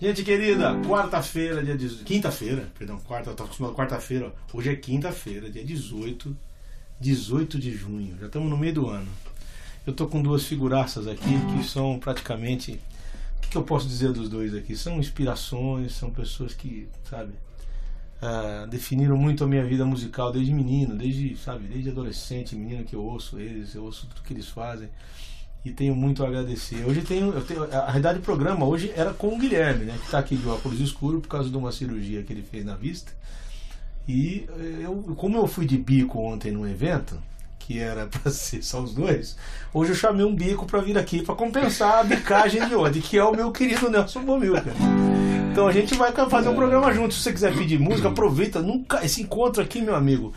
Gente querida, quarta-feira, dia 18. Quinta-feira, perdão, quarta, eu tô acostumado quarta-feira. Hoje é quinta-feira, dia 18. 18 de junho. Já estamos no meio do ano. Eu tô com duas figuraças aqui que são praticamente. O que, que eu posso dizer dos dois aqui? São inspirações, são pessoas que, sabe, ah, definiram muito a minha vida musical desde menino, desde, sabe, desde adolescente, menino que eu ouço eles, eu ouço tudo que eles fazem e tenho muito a agradecer. Hoje tenho, eu tenho a realidade do programa hoje era com o Guilherme, né, que está aqui de óculos escuro por causa de uma cirurgia que ele fez na vista. E eh, eu, como eu fui de bico ontem num evento, que era para ser só os dois, hoje eu chamei um bico para vir aqui para compensar a bicagem de ontem, que é o meu querido Nelson Bomilca. Então a gente vai fazer um programa junto. Se você quiser pedir música, aproveita. Nunca esse encontro aqui, meu amigo.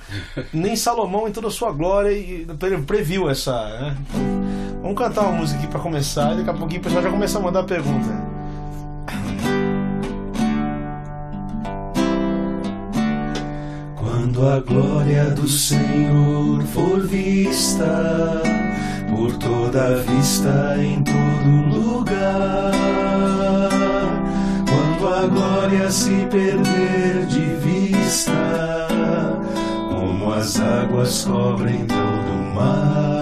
Nem Salomão em toda a sua glória e pre- previu essa. Né? Vamos cantar uma música aqui para começar. E daqui a pouquinho o pessoal já começa a mandar pergunta. Quando a glória do Senhor for vista por toda a vista em todo lugar, quando a glória se perder de vista, como as águas cobrem todo o mar,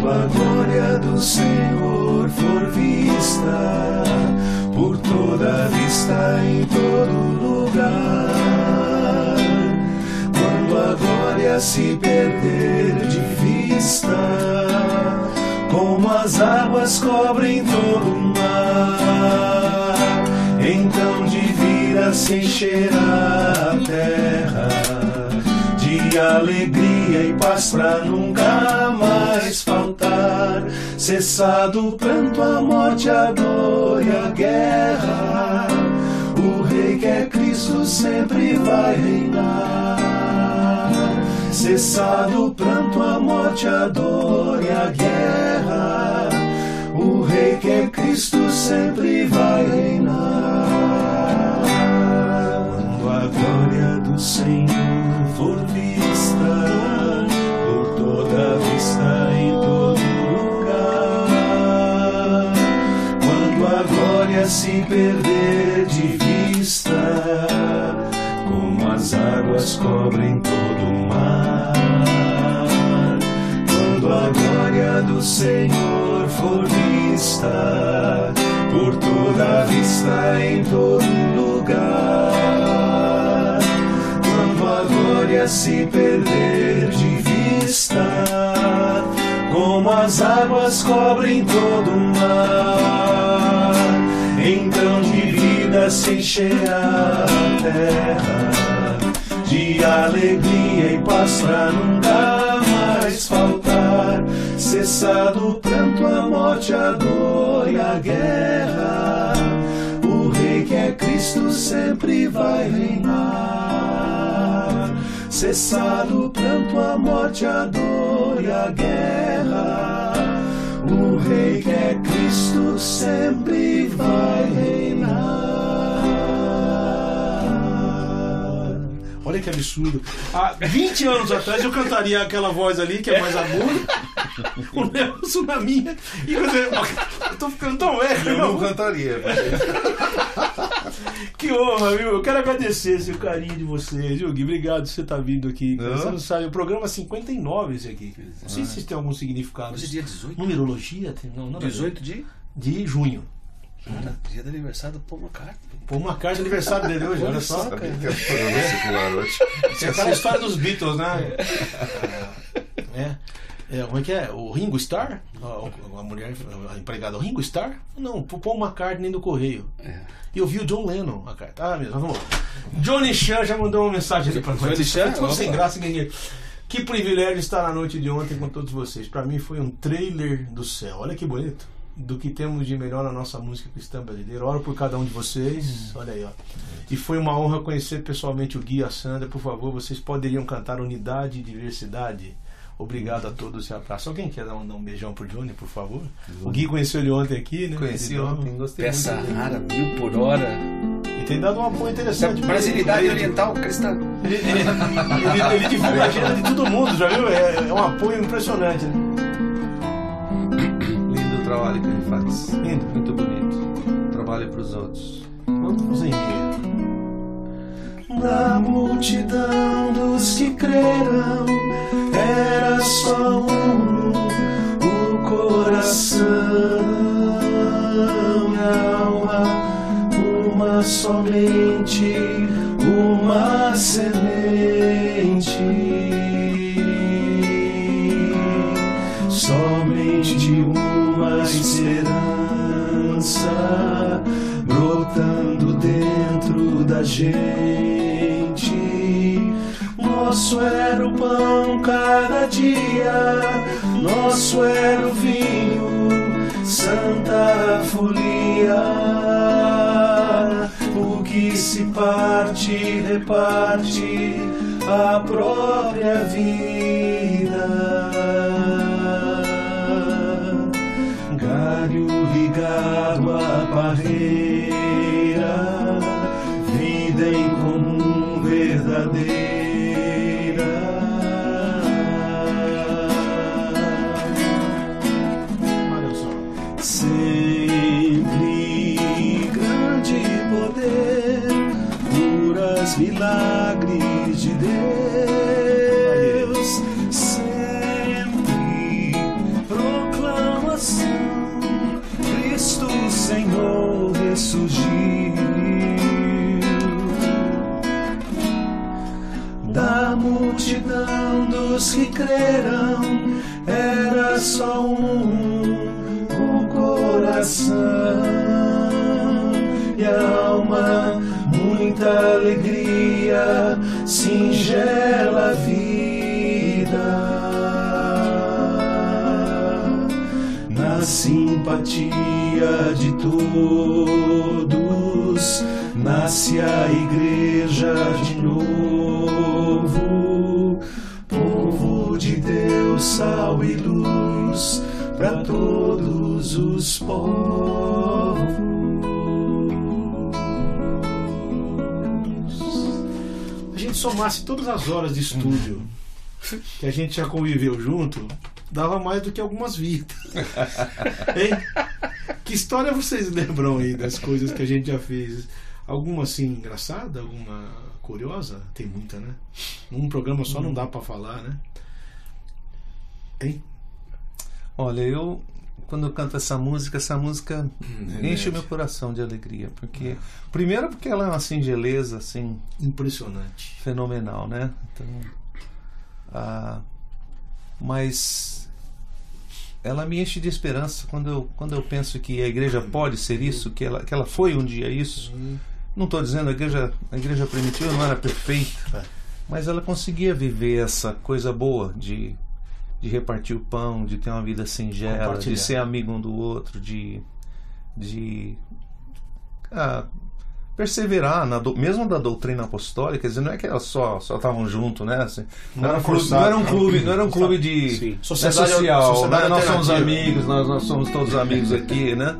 quando a glória do Senhor for vista por toda vista em todo lugar. Quando a glória se perder de vista, como as águas cobrem todo o mar, então de vida se encherá a terra de alegria e paz pra nunca mais faltar. Cessado o pranto, a morte, a dor e a guerra, o Rei que é Cristo sempre vai reinar. Cessado o pranto, a morte, a dor e a guerra, o Rei que é Cristo sempre vai reinar. Quando a glória do Senhor se perder de vista, como as águas cobrem todo o mar, quando a glória do Senhor for vista por toda a vista em todo lugar, quando a glória se perder de vista, como as águas cobrem todo o mar, então de vida se encherá a terra de alegria e paz pra nunca mais faltar. Cessado o pranto, a morte, a dor e a guerra, o Rei que é Cristo sempre vai reinar. Cessado o pranto, a morte, a dor e a guerra, o Rei que é Cristo sempre vai reinar. Olha que absurdo. Há 20 anos atrás eu cantaria aquela voz ali, que é mais aguda. O Nelson na minha. E quando eu, tô ficando tão velho. Eu não não. cantaria. Que honra, viu? Eu quero agradecer esse carinho de vocês, viu, Gui? Obrigado por você estar vindo aqui. Não. Você não sabe, o programa 59 esse aqui. Não sei se isso tem algum significado. Hoje é dia 18. Numerologia? Tem, não, não, 18 de. de junho. Cara, dia do aniversário do Paul McCartney. Pô, uma carta de aniversário dele hoje, olha só. Sabia que era programa circular hoje. Tem aquela história dos Beatles, né? É. É, como é que é? O Ringo Starr? A, a mulher, a empregada, o Ringo Starr? Não, pro Paul McCartney do correio. É. E eu vi o John Lennon a carta. Ah, mesmo, vamos lá. Johnny Chan já mandou uma mensagem ali pra nós. Johnny Chan? Ficou sem graça ninguém. Que privilégio estar na noite de ontem com todos vocês. Pra mim foi um trailer do céu. Olha que bonito. Do que temos de melhor na nossa música cristã brasileira. Oro por cada um de vocês. Olha aí, ó. E foi uma honra conhecer pessoalmente o Gui e a Sandra. Por favor, vocês poderiam cantar Unidade e Diversidade. Obrigado a todos e abraço. Alguém quer dar um, dar um beijão pro Johnny, por favor? O Gui conheceu ele ontem aqui, né? Conheci ontem, gostei Peça muito. rara, mil por hora. E tem dado um apoio interessante. Brasilidade ele, oriental cristã. Ele, ele, ele- ele divulga a agenda de todo mundo, já viu? É, é um apoio impressionante. Né? Lindo o trabalho que ele faz. Lindo. Muito bonito. fale pros outros. Vamos em. Na multidão dos que creram, era só um, o coração e a alma, uma somente, uma semente, somente uma esperança brotando dentro da gente. Nosso era o pão nosso era o vinho, santa folia. O que se parte, reparte a própria vida galho ligado à parreira, dos que creram, era só um, o coração e a alma, muita alegria, singela vida. Na simpatia de todos, nasce a igreja de novo, sal e luz para todos os povos. A gente somasse todas as horas de estúdio que a gente já conviveu junto, dava mais do que algumas vidas. Que história vocês lembram aí das coisas que a gente já fez? Alguma assim engraçada? Alguma curiosa? Tem muita, né? Num programa só não dá pra falar, né? Hein? Olha, eu quando eu canto essa música, essa música enche remete. o meu coração de alegria, porque primeiro porque ela é uma singeleza assim Impressionante. fenomenal, né? Então, ah, mas ela me enche de esperança quando eu, quando eu penso que a igreja pode ser isso, que ela, que ela foi um dia isso. Não estou dizendo a igreja, a igreja primitiva não era perfeita, É. mas ela conseguia viver essa coisa boa de, de repartir o pão, de ter uma vida singela, de ser amigo um do outro, de, de ah, perseverar na do- mesmo da doutrina apostólica, quer dizer, não é que elas só estavam junto, né? Assim, não, Não era um forçado, não era um não. clube, não era um clube de Sim. né, Sociedade- social, sociedade né? nós somos amigos, nós, nós somos todos amigos aqui, né?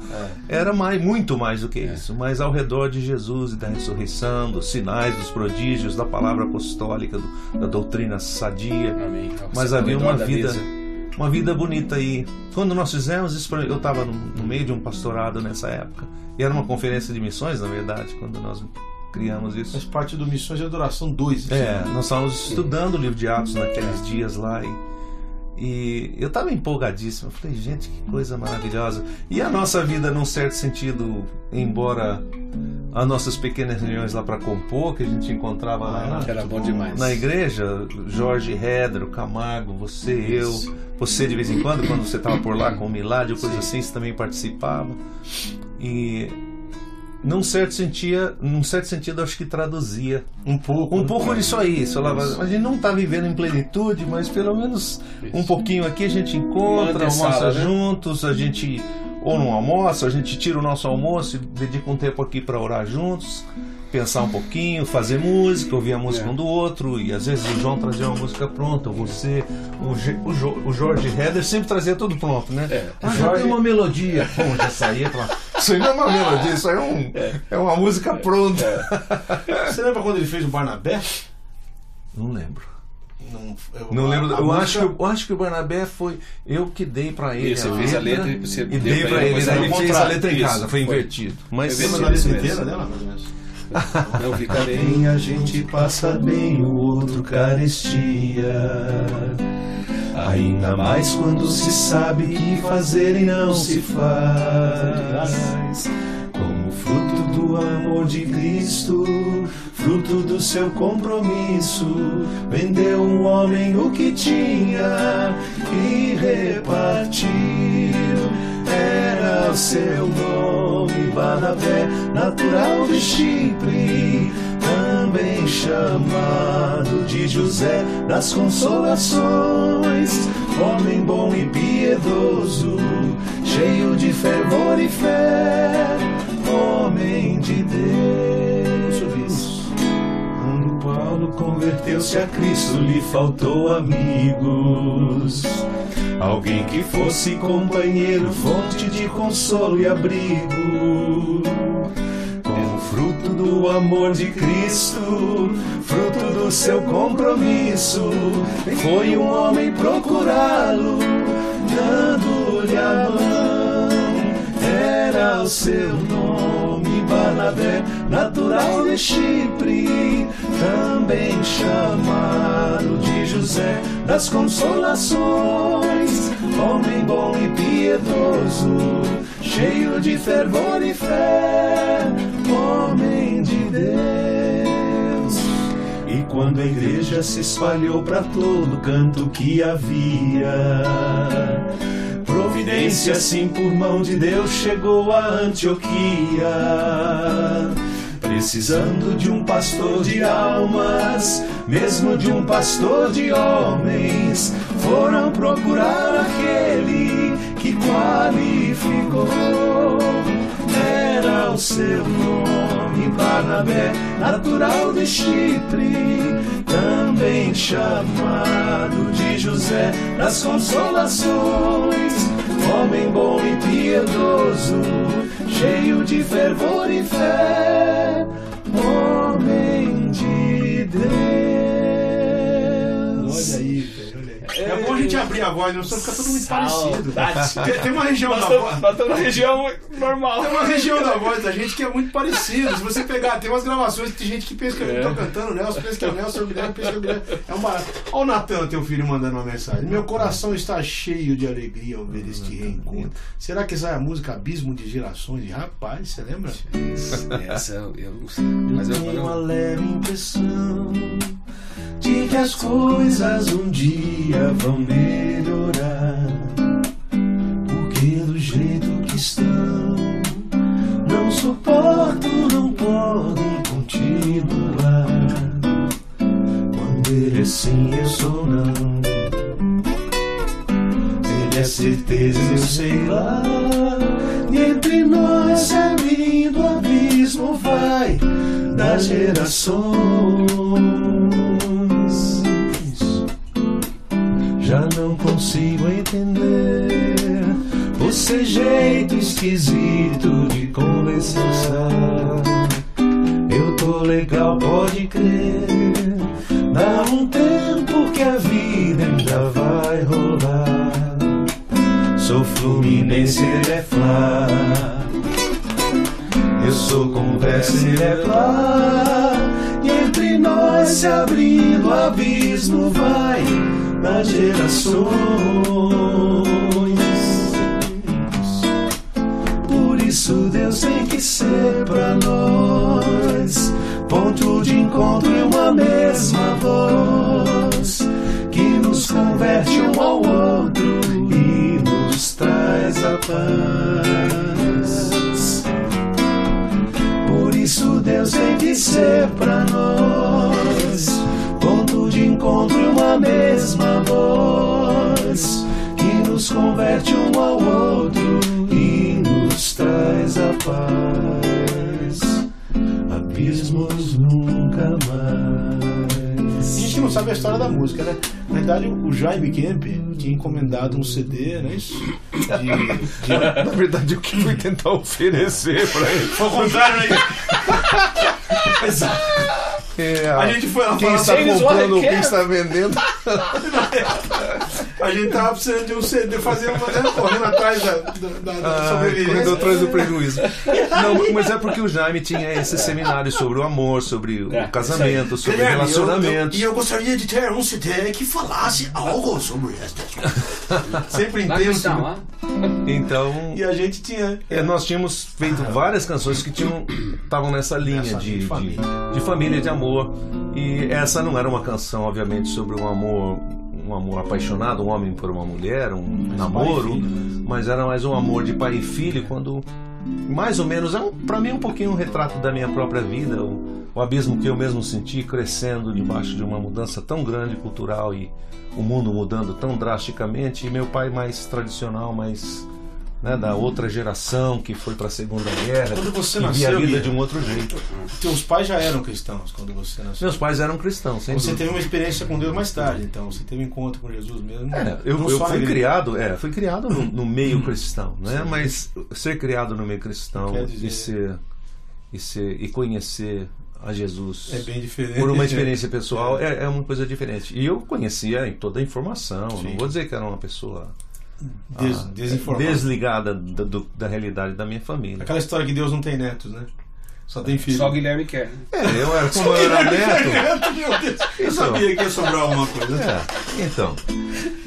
Era mais, muito mais do que isso, mas ao redor de Jesus e da ressurreição, dos sinais, dos prodígios, da palavra apostólica, do- da doutrina sadia. Amém. Mas Ao havia uma da vida, mesa. Uma vida bonita aí. Quando nós fizemos isso, eu estava no, no meio de um pastorado nessa época. E era uma conferência de missões, na verdade, quando nós criamos Faz isso. parte do Missões de Adoração 2. É, nós estávamos estudando o livro de Atos naqueles dias lá e, e eu estava empolgadíssimo. Eu falei, gente, que coisa maravilhosa. E a nossa vida, num certo sentido, embora as nossas pequenas reuniões lá para compor, que a gente encontrava lá na, era bom demais. na igreja, Jorge Redro, Camargo, você, Isso. eu, você de vez em quando, quando você estava por lá com o Milad coisa assim, você também participava. E num certo sentido, num certo sentido, acho que traduzia Um pouco. um pouco disso aí. Falava, a gente não está vivendo em plenitude, mas pelo menos um pouquinho aqui a gente encontra, almoça né? juntos, a gente ou não almoça, a gente tira o nosso almoço e dedica um tempo aqui para orar juntos, pensar um pouquinho, fazer música, ouvir a música É. um do outro, e às vezes o João trazia uma música pronta, ou você, o, Ge- o, Jo- o Jorge Heder sempre trazia tudo pronto, né? É. Ah, já tem uma melodia. Pô, já saía falava, isso aí não é uma melodia, isso aí é, um, é uma música pronta. Você lembra quando ele fez o Barnabé? Não lembro. não, eu, Não lembro. a eu, música- acho que, eu acho que o Barnabé foi eu que dei pra ele. Você a fez a letra e você e dei pra pra ele, ele. fez a letra em Isso, casa. Foi foi. invertido. Mas Foi Lembra Sim, da letra isso inteira dela, mais ou menos? Eu ficarei. Bem, a gente passa bem, o outro carestia. Ainda mais quando se sabe que fazer e não se faz. Como fruto do amor de Cristo, fruto do seu compromisso, vendeu um homem o que tinha e repartiu. Era o seu nome, Barnabé, natural de Chipre, também chamado de José das Consolações, homem bom e piedoso, cheio de fervor e fé, homem de Deus. Paulo converteu-se a Cristo, lhe faltou amigos. Alguém que fosse companheiro, fonte de consolo e abrigo. Com o fruto do amor de Cristo, fruto do seu compromisso, foi um homem procurá-lo, dando-lhe a mão. Era o seu nome, Barnabé, natural de Chipre, também chamado de José das Consolações, homem bom e piedoso, cheio de fervor e fé, homem de Deus. E quando a igreja se espalhou para todo canto que havia, providência assim por mão de Deus chegou a Antioquia. Precisando de um pastor de almas, mesmo de um pastor de homens, foram procurar aquele que qualificou. O seu nome, Barnabé, natural de Chipre, também chamado de José das Consolações, homem bom e piedoso, cheio de fervor e fé, É bom a gente abrir a voz, não senão fica todo muito parecido. Tem, tem uma região Nós da voz. nós estamos na região normal. Tem uma região da voz da gente que é muito parecida. Se você pegar, tem umas gravações que tem gente que pensa que eu É. tô cantando, o Nelson pensa que é o Nelson, o Guilherme pensa que é o Guilherme. É um barato. Olha o Natan, teu filho, mandando uma mensagem. Meu coração está cheio de alegria ao ver este reencontro. Será que essa é a música Abismo de Gerações? Rapaz, você lembra? Essa eu, eu não sei. Mas eu, tenho uma eu, leve impressão de que as coisas um dia vão melhorar. Porque do jeito que estão, não suporto, não podem continuar. Quando ele é sim, eu sou não. Ele é certeza, eu sei lá. E entre nós se abrindo o abismo vai das gerações. Consigo entender você jeito esquisito de conversar. Eu tô legal, pode crer. Dá um tempo que a vida ainda vai rolar. Sou Fluminense, ele é Flá. Eu sou conversa, ele é Flá. Nós se abrindo o abismo vai das gerações. Por isso Deus tem que ser pra nós ponto de encontro e uma mesma voz que nos converte um ao outro e nos traz a paz. Por isso Deus tem que ser pra nós ponto de encontro e uma mesma voz que nos converte um ao outro e nos traz a paz. Abismos nunca mais. A gente não sabe a história da música, né? Na verdade, o Jaime Kemp tinha encomendado um CD, não é isso? De, de... Na verdade, eu que fui tentar oferecer pra ele. Foi o contrário, né? É, A gente foi lá quem está James comprando, quem está vendendo. A gente tava precisando de um CD, fazer uma né, correndo atrás da, da, da, Ah, sobrevivência. correndo atrás do prejuízo. Não, mas é porque o Jaime tinha esse seminário sobre o amor, sobre o É, casamento, sobre Guilherme, relacionamentos. Eu, eu, e eu gostaria de ter um CD que falasse algo sobre estas coisas. Sempre intenso. Então, E a gente tinha. é, nós tínhamos feito várias canções que tinham estavam nessa linha Nessa de, de de, família. de família, de amor. E essa não era uma canção, obviamente, sobre um amor, um amor apaixonado, um homem por uma mulher, um namoro, pai e filho, né? mas era mais um amor de pai e filho, quando mais ou menos, é um, para mim, um pouquinho um retrato da minha própria vida, o, o abismo que eu mesmo senti crescendo debaixo de uma mudança tão grande cultural e o mundo mudando tão drasticamente, e meu pai mais tradicional, mais né, da outra geração que foi para a Segunda Guerra, Quando você via nasceu, a vida de um outro jeito. Teus pais já eram cristãos quando você nasceu. Meus pais eram cristãos, sem Você dúvida. teve uma experiência com Deus mais tarde, então você teve um encontro com Jesus mesmo. É, eu, eu fui criado, é, fui criado no, no meio cristão, né? Mas ser criado no meio cristão dizer- e ser e ser e conhecer a Jesus É bem diferente. por uma experiência pessoal é, é uma coisa diferente. E eu conhecia em toda a informação. Sim. Não vou dizer que era uma pessoa Des, ah, desinformado. desligada da, do- da realidade da minha família. Aquela história que Deus não tem netos, né? Só tem filho. Só o Guilherme quer. É, eu era como eu era neto. Neto, meu Deus. Eu Então. sabia que ia sobrar alguma coisa. É, então,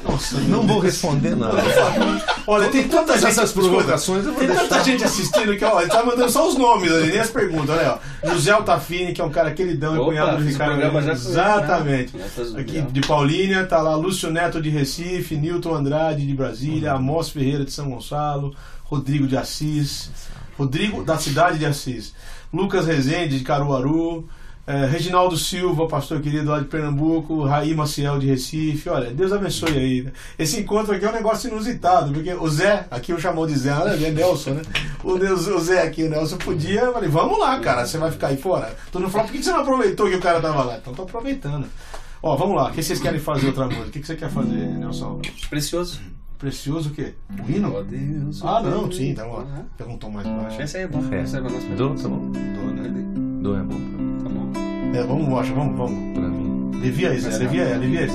Nossa, não vou responder nada. Olha, tem tanta Todas gente. essas escuta, provocações eu vou Tem tanta deixar. gente assistindo que, ó, ele tá mandando só os nomes ali, nem as perguntas, olha, ó. José Altafine, que é um cara queridão e cunhado do Ricardo. né? Exatamente. Do Aqui de Paulínia, tá lá Lúcio Neto de Recife, Newton Andrade de Brasília, Amós Ferreira de São Gonçalo, Rodrigo de Assis, Rodrigo da cidade de Assis, Lucas Rezende de Caruaru, eh, Reginaldo Silva, pastor querido lá de Pernambuco, Raí Maciel de Recife. Olha, Deus abençoe aí. né? Esse encontro aqui é um negócio inusitado, porque o Zé, aqui eu chamou de Zé, é Nelson, né? O, Deus, o Zé aqui, o Nelson podia, eu falei, vamos lá, cara, você vai ficar aí fora? Todo mundo falou, por que você não aproveitou que o cara tava lá? Então tô aproveitando. Ó, vamos lá, o que vocês querem fazer outra música? O que que você quer fazer, Nelson? Precioso. Precioso o quê? O hino? Ó Deus, Ah, não, Deus. sim, então, ó. Aham. Pega um tom mais baixo. Esse aí é bom. É. Esse aí é bom. É Do, bom. tá bom. Dó, né? Do é bom Tá bom. É, vamos, Rocha, vamos, vamos. pra mim. Alivia aí, Zé, alivia alivia aí.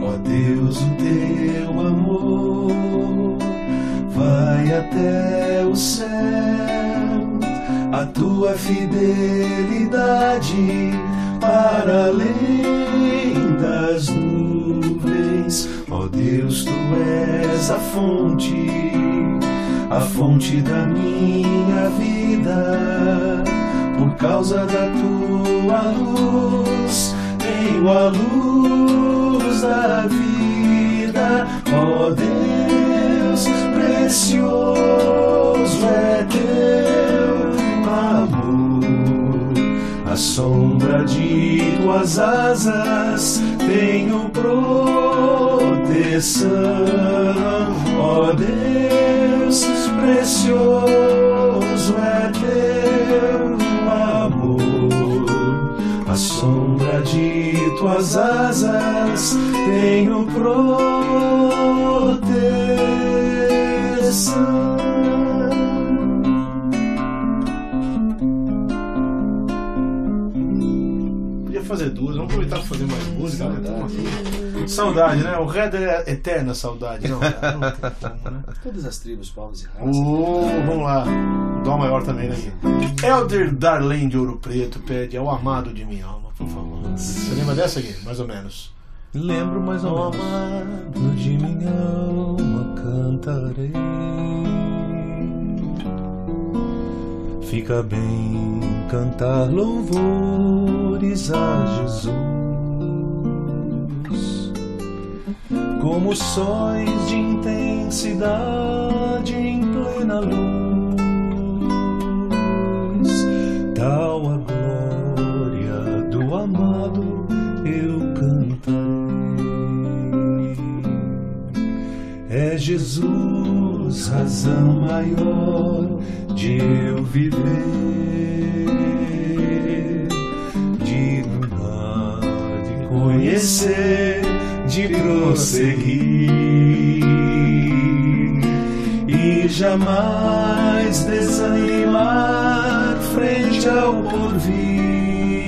Ó Deus, o teu amor vai até o céu, a tua fidelidade para além das nuvens. Ó Deus, tu és a fonte, a fonte da minha vida. Por causa da tua luz, tenho a luz da vida. Ó Deus, precioso é teu amor. A sombra de tuas asas tenho proteção. Ó Deus, precioso é teu sombra de tuas asas tenho proteção. Podia fazer duas, vamos aproveitar para fazer mais música. né? Saudade. Né? O Red é eterna saudade. Não, cara, não tem como, né? Todas as tribos, povos e raças. Oh, vamos lá. Dó maior também, né? Elder Darlene de Ouro Preto pede ao amado de minha alma, por favor. Você lembra dessa aqui? Mais ou menos. Lembro mais ou Ao menos. amado de minha alma cantarei. Fica bem cantar louvores a Jesus, como sóis de intensidade em plena luz, tal a glória do amado eu cantarei. É Jesus razão maior de eu viver, de de conhecer, de prosseguir e jamais desanimar frente ao porvir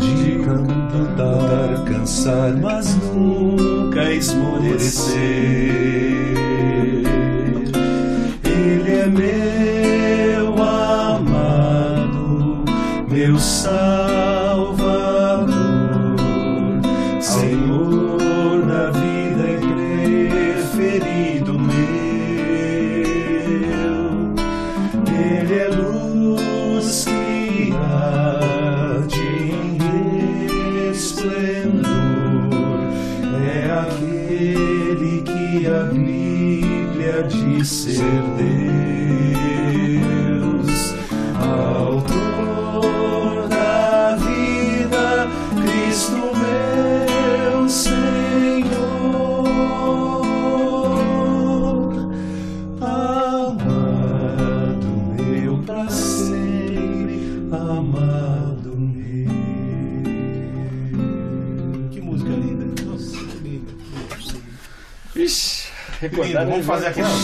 de cantar, cansar, mas nunca esmorecer.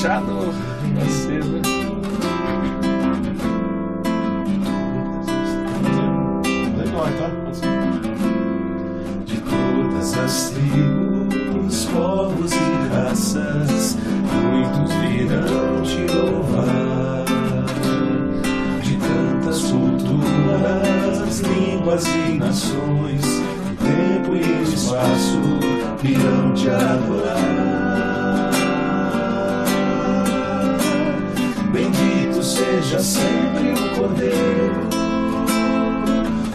Aqui, não? tá? De todas as tribos, povos e raças, muitos virão te louvar. De tantas culturas, línguas e nações, tempo e espaço virão te adorar. Seja sempre o Cordeiro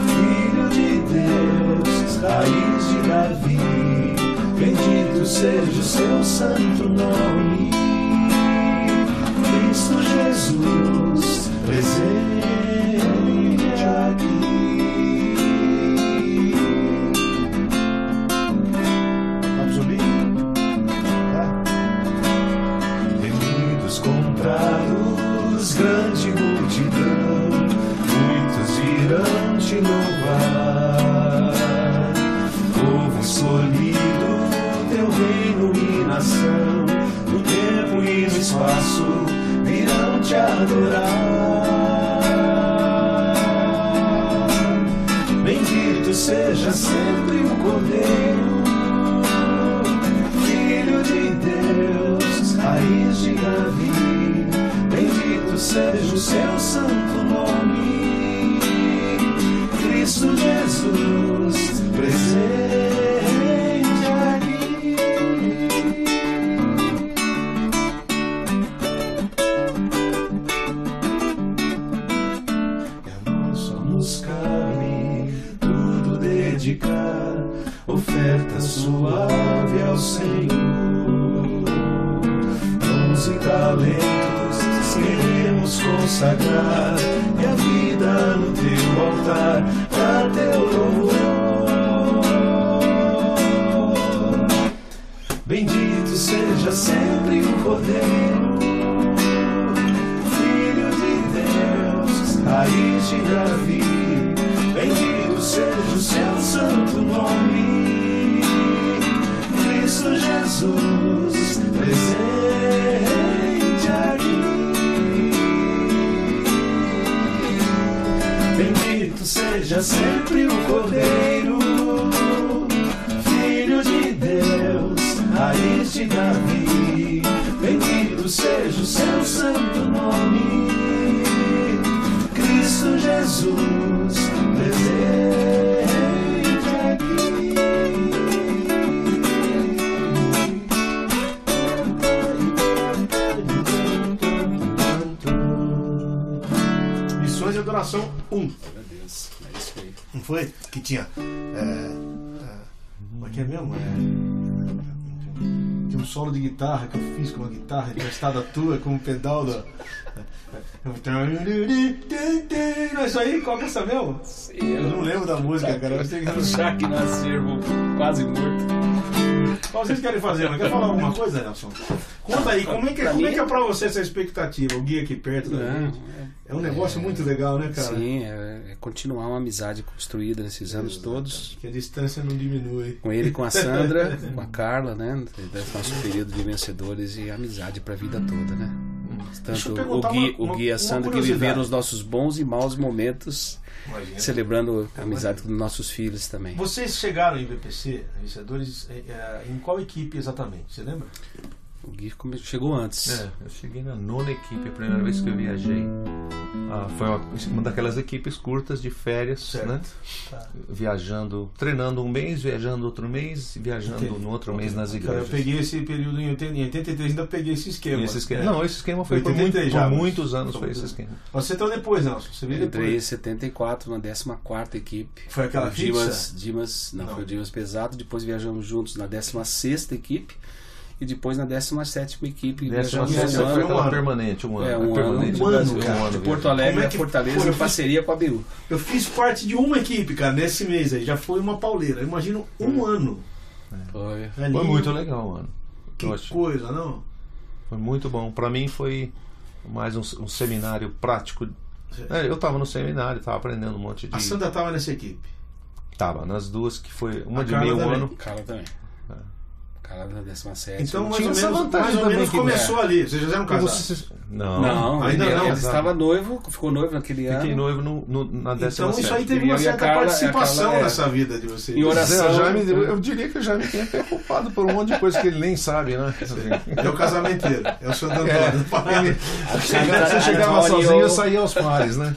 Filho de Deus, raiz de Davi, bendito seja o seu santo nome. Cristo Jesus, presente espaço virão te adorar. Bendito seja sempre o Cordeiro Filho de Deus, raiz de Davi, bendito seja o seu santo nome. Cristo Jesus, presente dedicar, oferta suave ao Senhor. Dons e talentos queremos consagrar, e a vida no teu altar, pra teu louvor. Bendito seja sempre o Cordeiro, Filho de Deus, raiz de Davi, nome. Cristo Jesus, presente aqui. Bendito seja sempre o Cordeiro, Filho de Deus, raiz de Davi. Bendito seja o seu santo nome. Cristo Jesus, foi? Que tinha. É, é, é que é mesmo? É, tinha um solo de guitarra que eu fiz com uma guitarra emprestada tua, com um pedal da. É isso aí? Qual que é essa mesmo? Eu não lembro da música, cara. Eu sei que- Já que nascer, quase morto. Qual vocês querem fazer? Não quer falar alguma coisa, Nelson? Conta aí, como é que, Pra como é, que é pra você essa expectativa? O guia aqui perto da Não, gente. É um negócio muito legal, né, cara? Sim, é, é continuar uma amizade construída nesses anos todos. Que a distância não diminui. Com ele, com a Sandra, com a Carla, né? Desse nosso período de vencedores e amizade pra vida toda, né? Eu Tanto o Gui, uma- o Gui e a Sandra que viveram os nossos bons e maus momentos, Imagina. celebrando a amizade dos nossos filhos também. Vocês chegaram em VPC, vencedores, eh, eh, em qual equipe exatamente? Você lembra? O Gui chegou antes. É, eu cheguei na nona equipe, a primeira vez que eu viajei. Ah, foi uma, uma daquelas equipes curtas de férias, Certo. né? Tá. Viajando, treinando um mês, viajando outro mês, e viajando Entendi. no outro mês nas Cara, igrejas. eu peguei esse período em 80 em 83, ainda peguei esse esquema. Esse esquema- É. Não, esse esquema foi por, 83 muito- já, por muitos anos, Foi esse esquema. Você entrou depois, Nelson. Você veio Eu entrei em depois. 74 na 14 equipe. Foi aquela o fixa? Dimas, Dimas, não, Não. foi o Dimas pesado. Depois viajamos juntos na 16 equipe. E depois na 17 equipe. Décima um foi foi ano. um ano. permanente, um ano. É, é um permanente. ano, cara. um ano De Porto viajando. Alegre é que Fortaleza em fiz- parceria com a BU. Eu fiz parte de uma equipe, cara, nesse mês aí. Já foi uma pauleira. Eu imagino um ano. Foi. ali. Foi muito legal, mano. Que coisa, não? Foi muito bom. Pra mim foi mais um, um seminário prático. É, eu tava no seminário, tava aprendendo um monte de. A Sandra tava nessa equipe. Tava nas duas que foi uma A de Carla meio também. ano. Cara também. É. Na 17. Então, mais Tinha ou essa menos, vantagem mais ou também menos que- começou ali. Vocês já eram casados. Não, Não, ainda ele, não, ele estava noivo, ficou noivo naquele ano. Fiquei noivo no, no- na décima Então isso aí sétima. teve E uma e certa Carla- participação Carla, é. nessa vida de vocês. Em oração. Jaime, eu, eu diria que o Jaime tem preocupado por um monte de coisa que ele nem sabe, né? É o casamenteiro. É o É. Antônio. Parada. Chega- Você chegava sozinho, eu saía aos pares, né?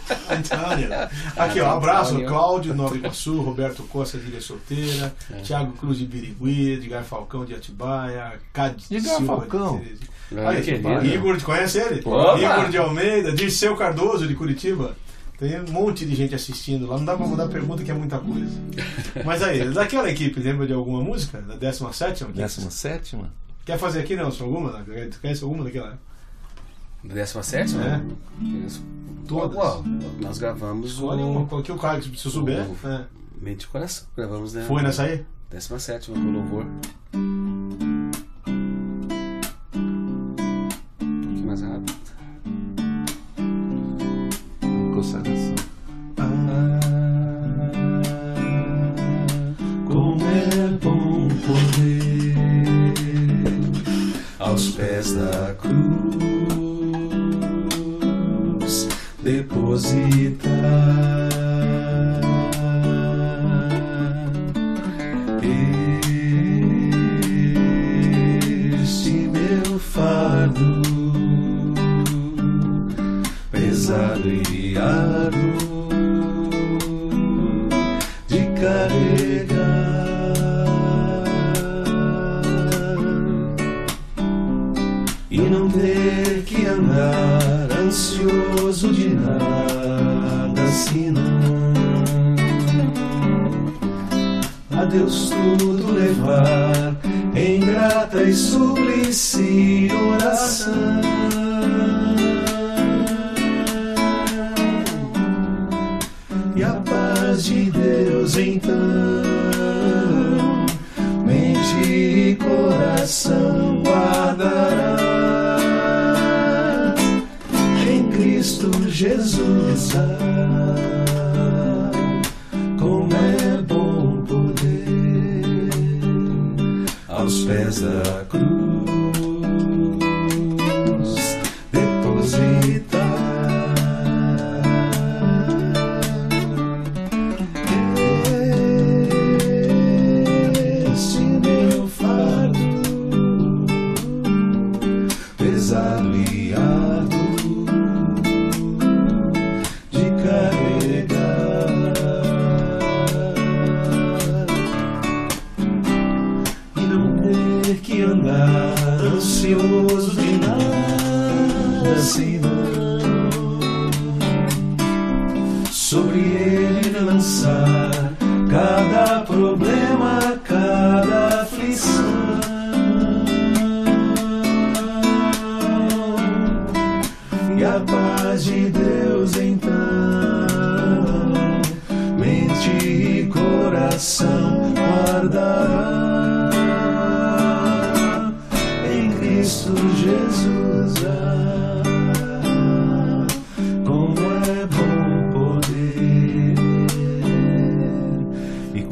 Aqui, ó, abraço. Cláudio, Nova Iguaçu, Roberto Costa de Ilha Solteira, Thiago Cruz de Birigui, Edgar Falcão de Atibaia, Edgar Silva Falcão? Aí, querido. Igor, conhece ele? Opa! Igor de Almeida, Dirceu Cardoso de Curitiba. Tem um monte de gente assistindo lá, não dá pra mandar pergunta que é muita coisa. Mas aí, daquela equipe, lembra de alguma música? Da 17 equipe? Décima sétima? Quer fazer aqui, Nelson? Alguma? Conhece alguma daquela? 17? É. Todas. Uau, nós gravamos Escolhe o uma, qualquer cara que se souber. o- É. Mente e Coração. Gravamos né? Foi nessa aí? 17 com louvor. Aos pés Jesus.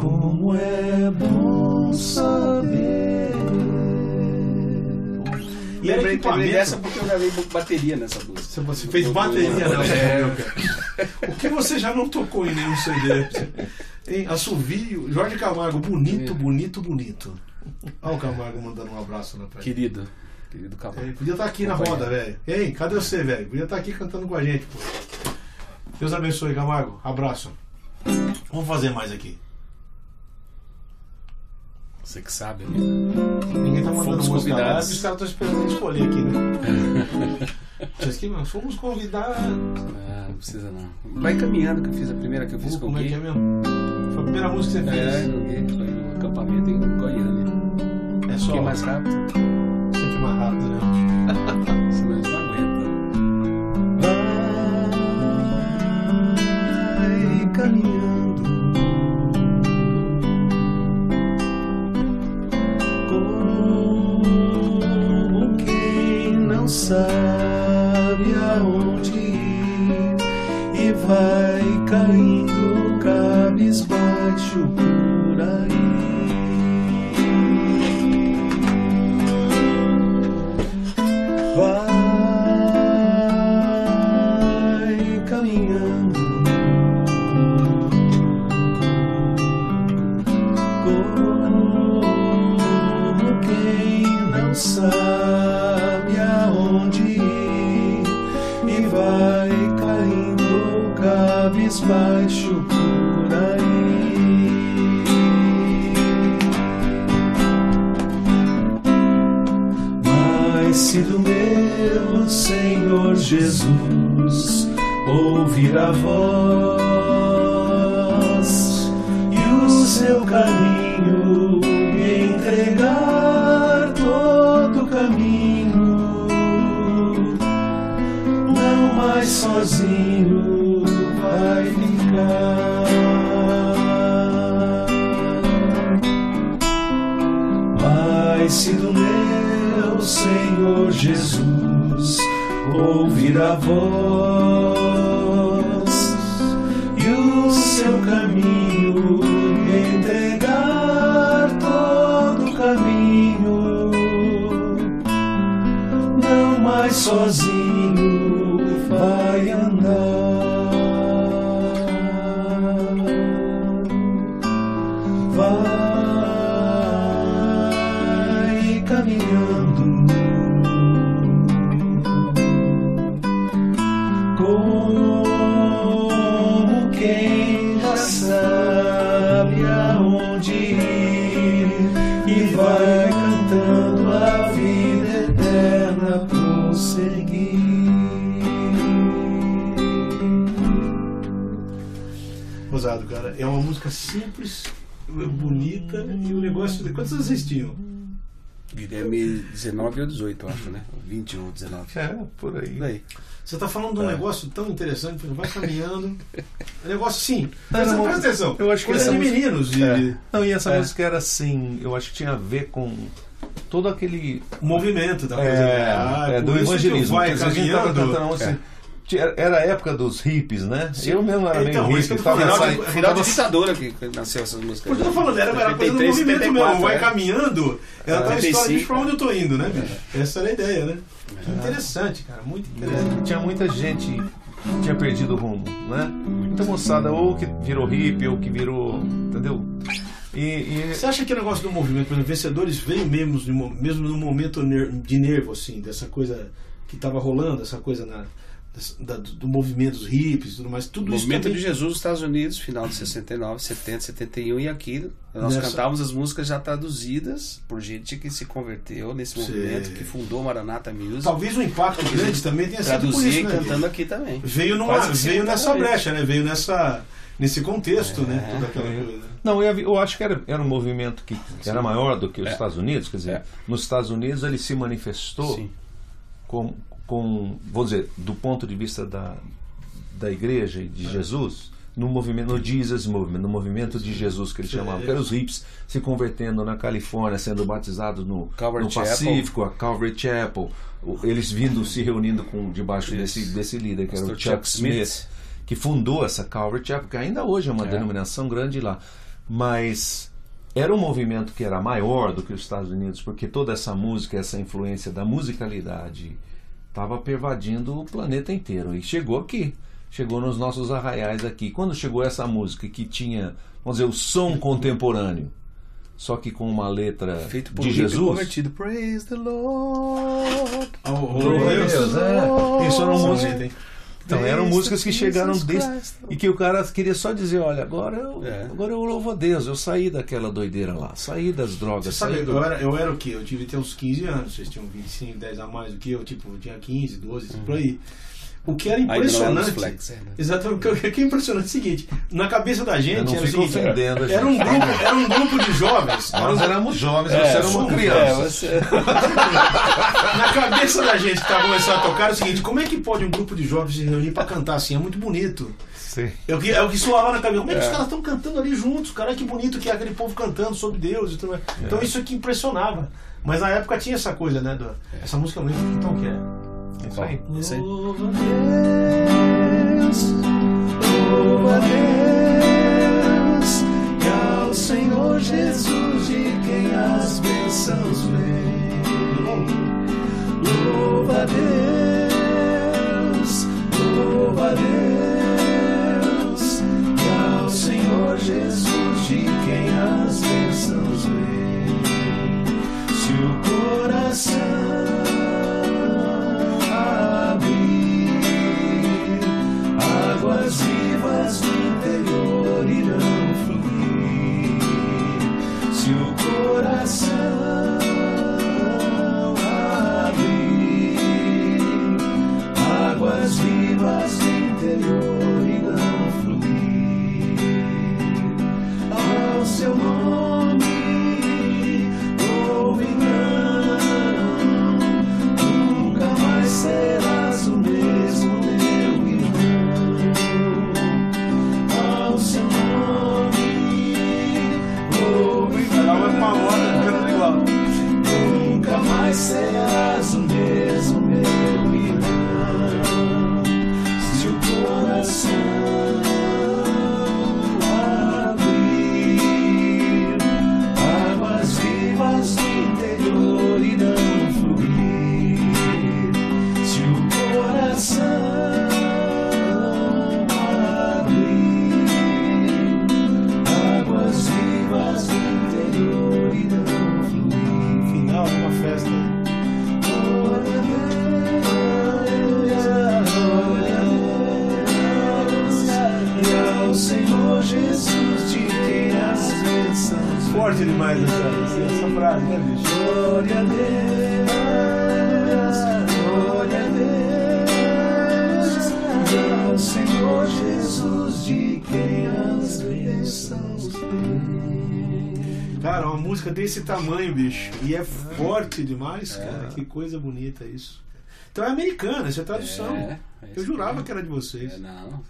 Como é bom saber. E era Lembrei lembrei dessa porque eu gravei bateria nessa música. Você- fez Eu- bateria eu- nessa É, época. O que você já não tocou em nenhum CD? Hein? Assovio, Jorge Camargo, bonito, bonito, bonito. Olha o Camargo mandando um abraço na praia. Querido. Querido Camargo. Ele podia estar aqui na roda, velho. Ei, cadê você, velho? Podia estar aqui cantando com a gente, pô. Deus abençoe, Camargo. Abraço. Vamos fazer mais aqui. Você que sabe, né? Ninguém tá mandando Fomos música lá, convidados. Os caras estão esperando ele escolher aqui, né? Vocês que mano, fomos convidados. Ah, não precisa não. Vai caminhando que eu fiz a primeira que eu fiz Uh, com como é quem? que é mesmo? Foi a primeira música que você É, fez. Gui, foi no acampamento em Goiânia. É só Quem mais rápido? Sabe aonde ir e vai caindo cabisbaixo por aí. Vai ouvir Vai cara, é uma música simples, bonita e o negócio. Quantos anos vocês tinham? Guilherme 19 ou 18, eu acho, né? 20 ou 19. É, por aí. Daí. Você tá falando de um É. negócio tão interessante, vai caminhando. É um negócio sim. Não, Presta, presta atenção. eu acho que Coisa de música- meninos. E É. Não, e essa É. música era assim, eu acho que tinha a ver com todo aquele. o movimento da coisa. É, Ah, é, por do evangelismo. Vai caminhando. cantando uma música- Tinha- Era a época dos hippies, né? Eu mesmo era Então, meio hippie. tava falando. saindo- Final de- Final ditadura que nasceu essas músicas. Porque eu tô falando, era, era coisa do 73, movimento 74, mesmo. Vai é. caminhando, ela tá a história 75, de pra onde eu tô indo, né, bicho? Essa era a ideia, né? Que interessante, cara. Muito interessante. Tinha muita gente que tinha perdido o rumo, né? Muita moçada ou que virou hippie ou que virou. Entendeu? E, e- Você acha que o negócio do movimento, por exemplo, vencedores veio mesmo, mesmo no momento ner- de nervo, assim, dessa coisa que tava rolando, essa coisa na, da- do, do movimento dos hippies e tudo mais, tudo O isso movimento também... de Jesus nos Estados Unidos, final de 69, 70, 71 e aqui nós Nessa- cantávamos as músicas já traduzidas por gente que se converteu nesse Sim. movimento, que fundou Maranata Music. Talvez o impacto grande também tenha sido por isso, né? cantando aqui também. Veio, numa, veio nessa brecha, né? Veio nessa, nesse contexto, né? É, Toda aquela coisa. Não, eu, eu acho que era, era um movimento que era maior do que os É. Estados Unidos. Quer dizer, É. nos Estados Unidos ele se manifestou Sim. com, com, vou dizer, do ponto de vista da, da igreja e É. de Jesus, no movimento, no Jesus Movement, no movimento de Jesus que eles chamavam, que eram os hippies se convertendo na Califórnia, sendo batizados no, no Chapel. Pacífico, a Calvary Chapel, eles vindo se reunindo com debaixo Isso. desse, desse líder que era o Chuck, Chuck Smith, Smith. que fundou essa Calvary Chapel, que ainda hoje é uma É. denominação grande lá, mas era um movimento que era maior do que os Estados Unidos, porque toda essa música, essa influência da musicalidade estava pervadindo o planeta inteiro. E chegou aqui, chegou nos nossos arraiais aqui. Quando chegou essa música que tinha, vamos dizer, o som contemporâneo, só que com uma letra Feito por de um Jesus. convertido. Praise the Lord. Oh, oh, Deus, Deus, é. Isso eram Sim, músicas. Então eram músicas que Jesus chegaram desde Christ. e que o cara queria só dizer, olha, agora eu, É. agora eu louvo a Deus, eu saí daquela doideira lá, saí das Você drogas, sabe, saí do... eu era, eu era o quê? Eu tive até uns 15 anos, vocês tinham 25, 10 a mais do que eu, tipo, eu tinha 15, 12, por aí. O que era era nos impressionante. flex, é, né? Exatamente, o que- que é impressionante é o seguinte, na cabeça da gente era seguinte, ofendendo a era um gente. grupo, era um grupo de jovens. era Nós éramos jovens, É, você era uma criança. É, você... Na cabeça da gente que tá começando a tocar é o seguinte, como é que pode um grupo de jovens se reunir pra cantar assim? É muito bonito. Sim. É o que, é o que soava na cabeça. Como é que É. os caras estão cantando ali juntos? Cara, que bonito que é aquele povo cantando sobre Deus e tudo mais. Então isso aqui impressionava. Mas na época tinha essa coisa, né? do- essa música é muito. Então o que é? É isso aí. Isso aí. Louva a Deus, louva a Deus, e ao Senhor Jesus de quem as bênçãos vêm. Louva a Deus, louva a Deus, e ao Senhor Jesus de quem as bênçãos vêm. Se o coração Jesus de quem as bênçãos vêm. Cara, uma música desse tamanho, bicho. E é forte demais, cara. Que coisa bonita isso. Então é americana, isso é tradução. É, é Eu jurava que era de vocês. É, não.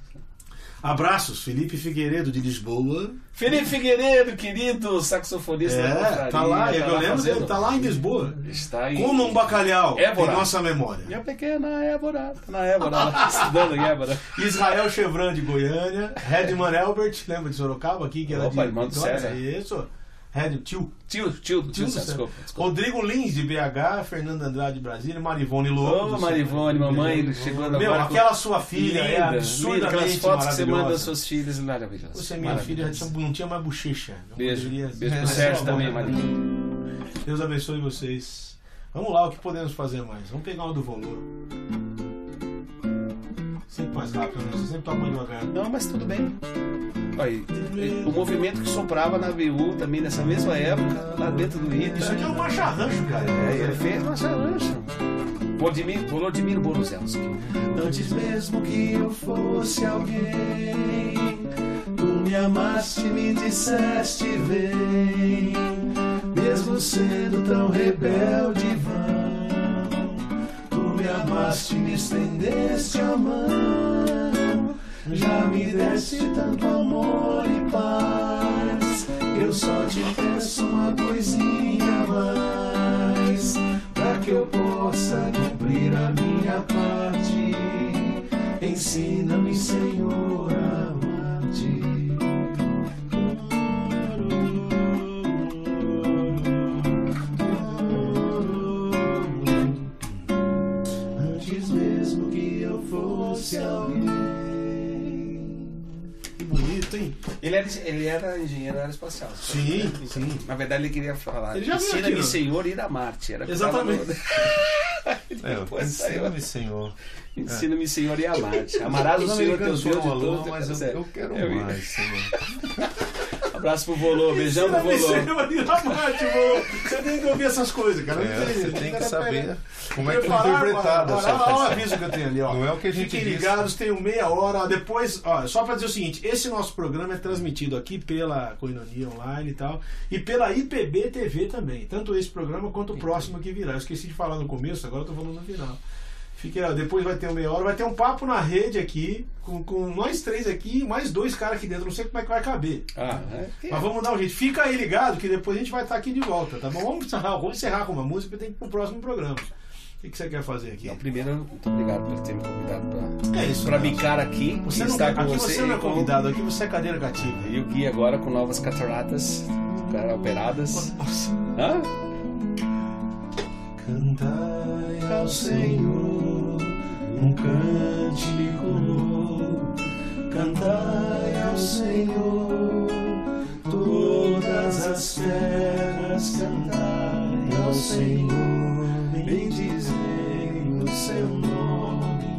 Abraços, Felipe Figueiredo de Lisboa. Felipe Figueiredo, querido saxofonista da É, confraria, tá lá, eu lembro fazendo- tá lá em Lisboa. Está em... Como um bacalhau Évora. em nossa memória. Minha pequena Évora, tá na Évora, lá, estudando em Évora. Israel Chevran de Goiânia, Redman Elbert, lembra de Sorocaba aqui, que era Opa, de irmão do? César. Isso. Red, tio. Tio, tio, tio, Tio desculpa. Rodrigo Lins de BH, Fernando Andrade de Brasília, Marivone Lobo. Ô, Marivone, mamãe, chegando Meu, agora com- aquela sua filha é Linda, linda, absurdamente aquelas fotos que você manda das maravilhosa. suas filhas, maravilhosas. Você, minha filha, já não tinha mais bochecha. Beijo, beijo É, pro Sérgio também. Marinho. Deus abençoe vocês. Vamos lá, o que podemos fazer mais? Vamos pegar uma do valor. Sempre mais rápido, né? Você sempre mais devagar. Não, mas tudo bem. Aí, o movimento que soprava na VU também nessa mesma época, lá dentro do Rio. Isso aqui é um marcha rancho, cara. É, ele fez uma charancha. Volodimir, Volodimir Borozelski. Antes mesmo que eu fosse alguém, tu me amaste e me disseste vem, mesmo sendo tão rebelde me amaste e me estendeste a mão, já me deste tanto amor e paz, eu só te peço uma coisinha mais, para que eu possa cumprir a minha parte. Ensina-me, Senhor, alguém. Que bonito, hein? Ele era, ele era engenheiro aeroespacial. Sim, sim. Na verdade, ele queria falar. Ele já Ensina-me, Senhor, ir a Marte. Era Exatamente. É, Ensina-me, Senhor. Ensina-me, Senhor, e a Marte. Amarás o Senhor, teu Deus. Mas eu, eu quero mais, Senhor. Abraço pro Volô, beijão pro Volô. Você tem que ouvir essas coisas, cara. É, você tem que saber como é que foi interpretado olha, essa olha, olha o aviso que eu tenho ali, ó. Não é o que a gente Fiquem ligados, tem meia hora. Depois, ó, só pra dizer o seguinte: esse nosso programa é transmitido aqui pela Coinonia Online e tal, e pela IPB TV também. Tanto esse programa quanto o próximo que virá. Eu esqueci de falar no começo, agora eu tô falando no final. Fique, depois vai ter uma meia hora, vai ter um papo na rede aqui, com, com nós três aqui e mais dois caras aqui dentro. Não sei como é que vai caber. Ah, é. Mas vamos dar um jeito. Fica aí ligado que depois a gente vai estar aqui de volta, tá bom? Vamos encerrar, vamos encerrar com uma música e tem que ir pro próximo programa. O que, você quer fazer aqui? Não, primeiro, muito obrigado por ter me convidado pra, É isso, pra bicar aqui Você não, estar com aqui você. você não é com- convidado, aqui você é cadeira cativa. E o Gui agora com novas cataratas para operadas. Nossa. Hã? Cantai ao Senhor um cântico. Cantai ao Senhor todas as terras. Cantai ao Senhor, bendizei o seu nome.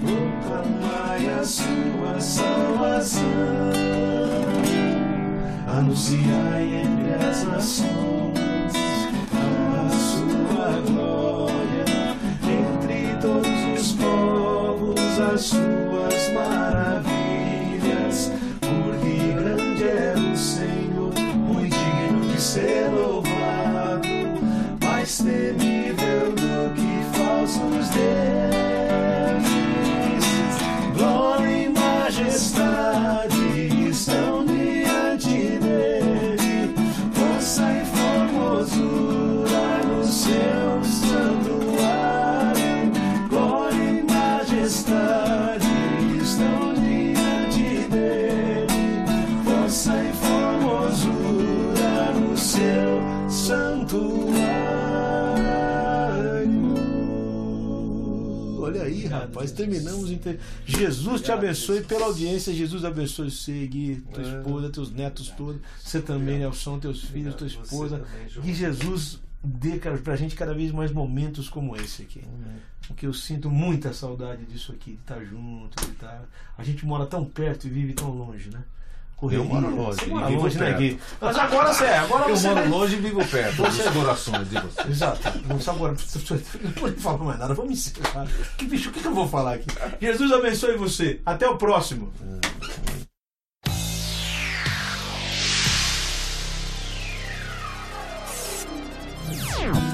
Proclamai a sua salvação. Anunciai entre as nações still terminamos. Inte... Jesus te abençoe pela audiência. Jesus abençoe você, Gui, tua É. esposa, teus netos todos. Você também, Nelson, teus filhos, tua Obrigado, esposa. também. Que Jesus dê cara, pra gente cada vez mais momentos como esse aqui. Porque eu sinto muita saudade disso aqui, de estar junto, de estar. A gente mora tão perto e vive tão longe, né? Eu moro longe Você e mora longe, né. Gui? Mas agora você é. Agora Eu você moro vai- longe e vivo perto dos corações de vocês. Exato. Não sabe agora. Não pode falar mais nada. Vamos encerrar. Que bicho, o que que eu vou falar aqui? Jesus abençoe você. Até o próximo. Cantai